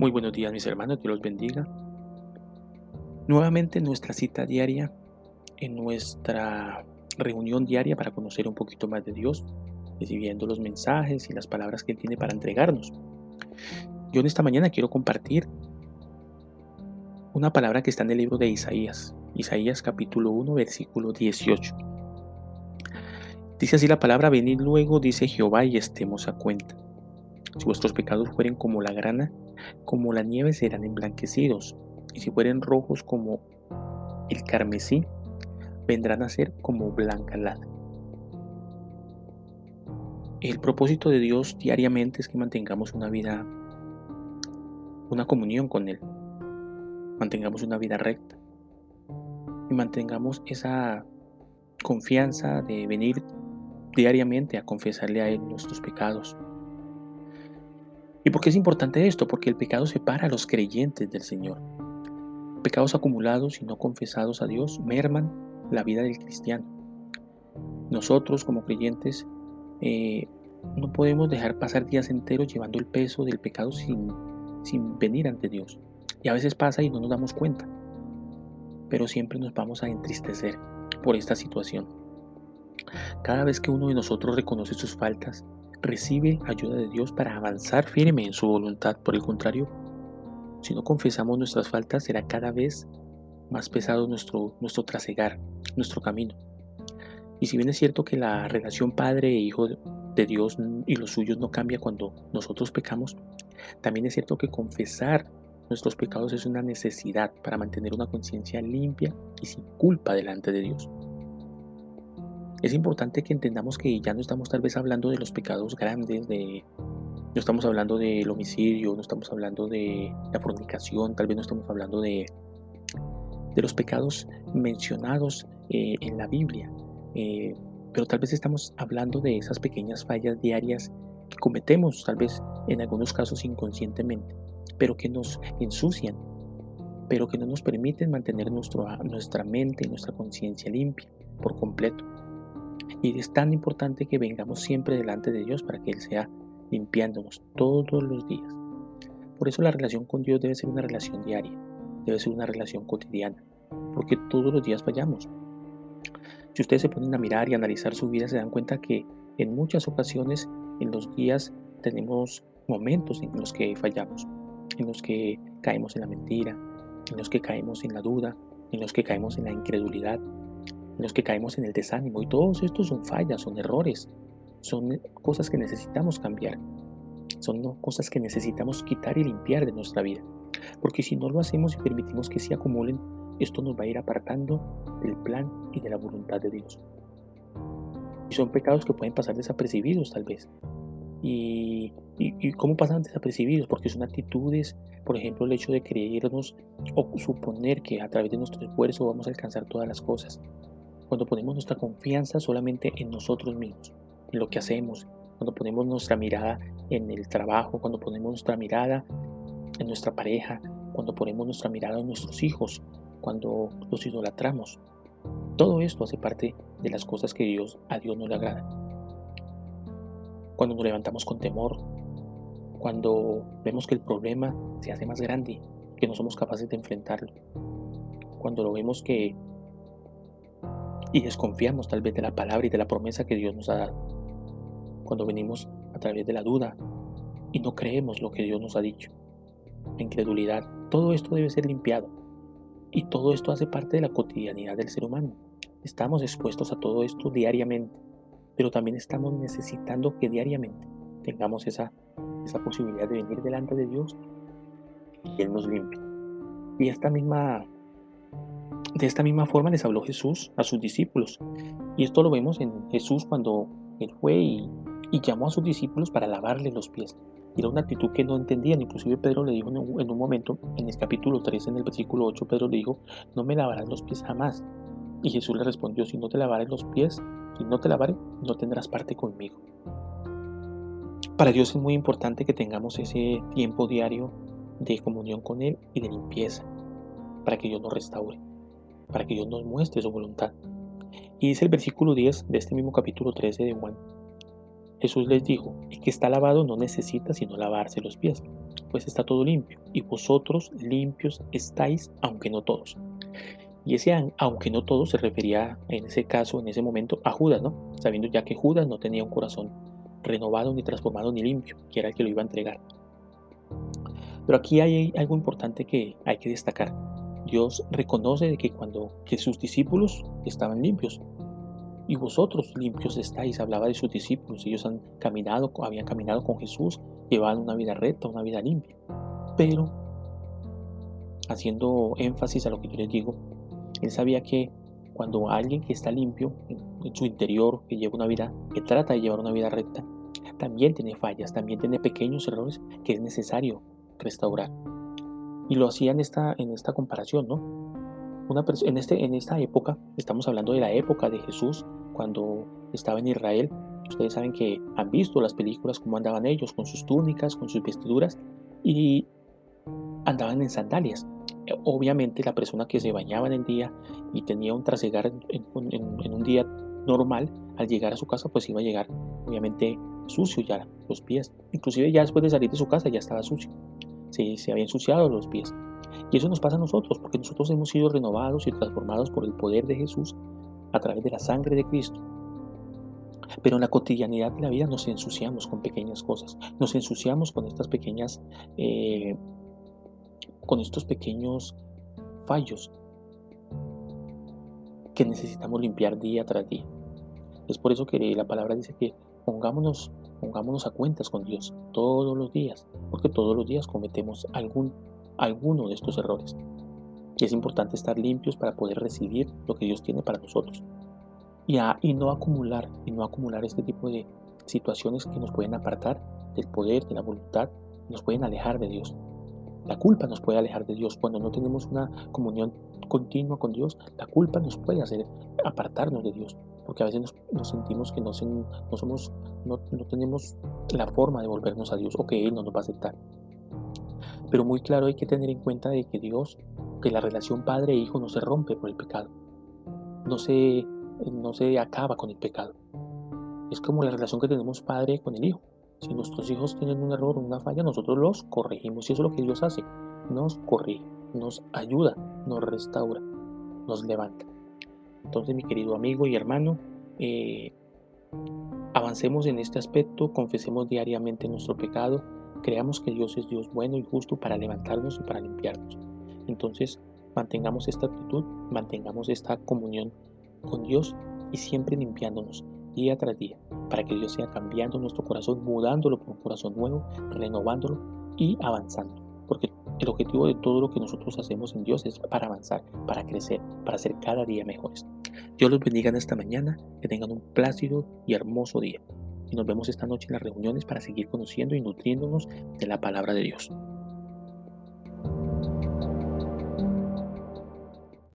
Muy buenos días mis hermanos, Dios los bendiga. Nuevamente nuestra cita diaria, en nuestra reunión diaria para conocer un poquito más de Dios, recibiendo los mensajes y las palabras que Él tiene para entregarnos. Yo en esta mañana quiero compartir una palabra que está en el libro de Isaías, Isaías capítulo 1, versículo 18. Dice así la palabra, venid luego, dice Jehová, y estemos a cuenta. Si vuestros pecados fueren como la grana, como la nieve serán emblanquecidos, y si fueren rojos como el carmesí, vendrán a ser como blanca lana. El propósito de Dios diariamente es que mantengamos una vida, una comunión con Él, mantengamos una vida recta y mantengamos esa confianza de venir diariamente a confesarle a Él nuestros pecados, ¿Y por qué es importante esto? Porque el pecado separa a los creyentes del Señor. Pecados acumulados y no confesados a Dios merman la vida del cristiano. Nosotros como creyentes eh, no podemos dejar pasar días enteros llevando el peso del pecado sin, sin venir ante Dios. Y a veces pasa y no nos damos cuenta. Pero siempre nos vamos a entristecer por esta situación. Cada vez que uno de nosotros reconoce sus faltas, recibe ayuda de Dios para avanzar firme en su voluntad. Por el contrario, si no confesamos nuestras faltas, será cada vez más pesado nuestro, nuestro trasegar, nuestro camino. Y si bien es cierto que la relación padre e hijo de Dios y los suyos no cambia cuando nosotros pecamos, también es cierto que confesar nuestros pecados es una necesidad para mantener una conciencia limpia y sin culpa delante de Dios. Es importante que entendamos que ya no estamos tal vez hablando de los pecados grandes, de, no estamos hablando del homicidio, no estamos hablando de la fornicación, tal vez no estamos hablando de, de los pecados mencionados eh, en la Biblia, eh, pero tal vez estamos hablando de esas pequeñas fallas diarias que cometemos, tal vez en algunos casos inconscientemente, pero que nos ensucian, pero que no nos permiten mantener nuestro, nuestra mente y nuestra conciencia limpia por completo. Y es tan importante que vengamos siempre delante de Dios para que Él sea limpiándonos todos los días. Por eso la relación con Dios debe ser una relación diaria, debe ser una relación cotidiana, porque todos los días fallamos. Si ustedes se ponen a mirar y analizar su vida, se dan cuenta que en muchas ocasiones en los días tenemos momentos en los que fallamos, en los que caemos en la mentira, en los que caemos en la duda, en los que caemos en la incredulidad, los que caemos en el desánimo. Y todos estos son fallas, son errores, son cosas que necesitamos cambiar. Son cosas que necesitamos quitar y limpiar de nuestra vida. Porque si no lo hacemos y permitimos que se acumulen, esto nos va a ir apartando del plan y de la voluntad de Dios. Y son pecados que pueden pasar desapercibidos tal vez. Y, y, cómo pasan desapercibidos, porque son actitudes, por ejemplo, el hecho de creernos o suponer que a través de nuestro esfuerzo vamos a alcanzar todas las cosas cuando ponemos nuestra confianza solamente en nosotros mismos, en lo que hacemos, cuando ponemos nuestra mirada en el trabajo, cuando ponemos nuestra mirada en nuestra pareja, cuando ponemos nuestra mirada en nuestros hijos, cuando los idolatramos. Todo esto hace parte de las cosas que Dios, a Dios no le agrada. Cuando nos levantamos con temor, cuando vemos que el problema se hace más grande, que no somos capaces de enfrentarlo, cuando lo vemos que y desconfiamos tal vez de la palabra y de la promesa que Dios nos ha dado. Cuando venimos a través de la duda y no creemos lo que Dios nos ha dicho. La incredulidad, todo esto debe ser limpiado. Y todo esto hace parte de la cotidianidad del ser humano. Estamos expuestos a todo esto diariamente, pero también estamos necesitando que diariamente tengamos esa, esa posibilidad de venir delante de Dios y Él nos limpie. Y esta misma de esta misma forma les habló Jesús a sus discípulos. Y esto lo vemos en Jesús cuando él fue y, llamó a sus discípulos para lavarle los pies. Era una actitud que no entendían. Inclusive Pedro le dijo en un, momento, en el capítulo 3, en el versículo 8, Pedro le dijo, no me lavarás los pies jamás. Y Jesús le respondió, si no te lavaré los pies, si no te lavaré, no tendrás parte conmigo. Para Dios es muy importante que tengamos ese tiempo diario de comunión con Él y de limpieza, para que Dios nos restaure para que Dios nos muestre su voluntad. Y dice el versículo 10 de este mismo capítulo 13 de Juan, Jesús les dijo, el que está lavado no necesita sino lavarse los pies, pues está todo limpio, y vosotros limpios estáis, aunque no todos. Y ese aunque no todos se refería en ese caso, en ese momento, a Judas, ¿no? Sabiendo ya que Judas no tenía un corazón renovado, ni transformado, ni limpio, que era el que lo iba a entregar. Pero aquí hay algo importante que hay que destacar. Dios reconoce que cuando sus discípulos estaban limpios, y vosotros limpios estáis, hablaba de sus discípulos, ellos han caminado, habían caminado con Jesús, llevaban una vida recta, una vida limpia. Pero, haciendo énfasis a lo que yo les digo, él sabía que cuando alguien que está limpio en, su interior, que lleva una vida, que trata de llevar una vida recta, también tiene fallas, también tiene pequeños errores que es necesario restaurar. Y lo hacía en esta, en esta comparación, ¿no? Una en, este, en esta época, estamos hablando de la época de Jesús, cuando estaba en Israel. Ustedes saben que han visto las películas, cómo andaban ellos, con sus túnicas, con sus vestiduras, y andaban en sandalias. Eh, obviamente la persona que se bañaba en el día y tenía un trasegar en, un día normal, al llegar a su casa, pues iba a llegar obviamente sucio ya los pies. Inclusive ya después de salir de su casa ya estaba sucio. Se, se había ensuciado los pies. Y eso nos pasa a nosotros, porque nosotros hemos sido renovados y transformados por el poder de Jesús a través de la sangre de Cristo. Pero en la cotidianidad de la vida nos ensuciamos con pequeñas cosas, nos ensuciamos con estas pequeñas, eh, con estos pequeños fallos que necesitamos limpiar día tras día. Es por eso que la palabra dice que pongámonos, pongámonos a cuentas con Dios todos los días, porque todos los días cometemos algún, alguno de estos errores. Y es importante estar limpios para poder recibir lo que Dios tiene para nosotros. Y, y no acumular, y no acumular este tipo de situaciones que nos pueden apartar del poder, de la voluntad, nos pueden alejar de Dios. La culpa nos puede alejar de Dios. Cuando no tenemos una comunión continua con Dios, la culpa nos puede hacer apartarnos de Dios. Porque a veces nos, sentimos que no, no somos, no, no, tenemos la forma de volvernos a Dios o que Él no nos va a aceptar. Pero muy claro hay que tener en cuenta de que Dios que la relación padre-hijo no se rompe por el pecado, no se, no se acaba con el pecado. Es como la relación que tenemos padre con el hijo. Si nuestros hijos tienen un error o una falla, nosotros los corregimos. Y eso es lo que Dios hace. Nos corrige, nos ayuda, nos restaura, nos levanta. Entonces, mi querido amigo y hermano, eh, avancemos en este aspecto, confesemos diariamente nuestro pecado, creamos que Dios es Dios bueno y justo para levantarnos y para limpiarnos. Entonces, mantengamos esta actitud, mantengamos esta comunión con Dios y siempre limpiándonos día tras día, para que Dios sea cambiando nuestro corazón, mudándolo por un corazón nuevo, renovándolo y avanzando. Porque el objetivo de todo lo que nosotros hacemos en Dios es para avanzar, para crecer, para ser cada día mejores. Dios los bendiga en esta mañana, que tengan un plácido y hermoso día. Y nos vemos esta noche en las reuniones para seguir conociendo y nutriéndonos de la palabra de Dios.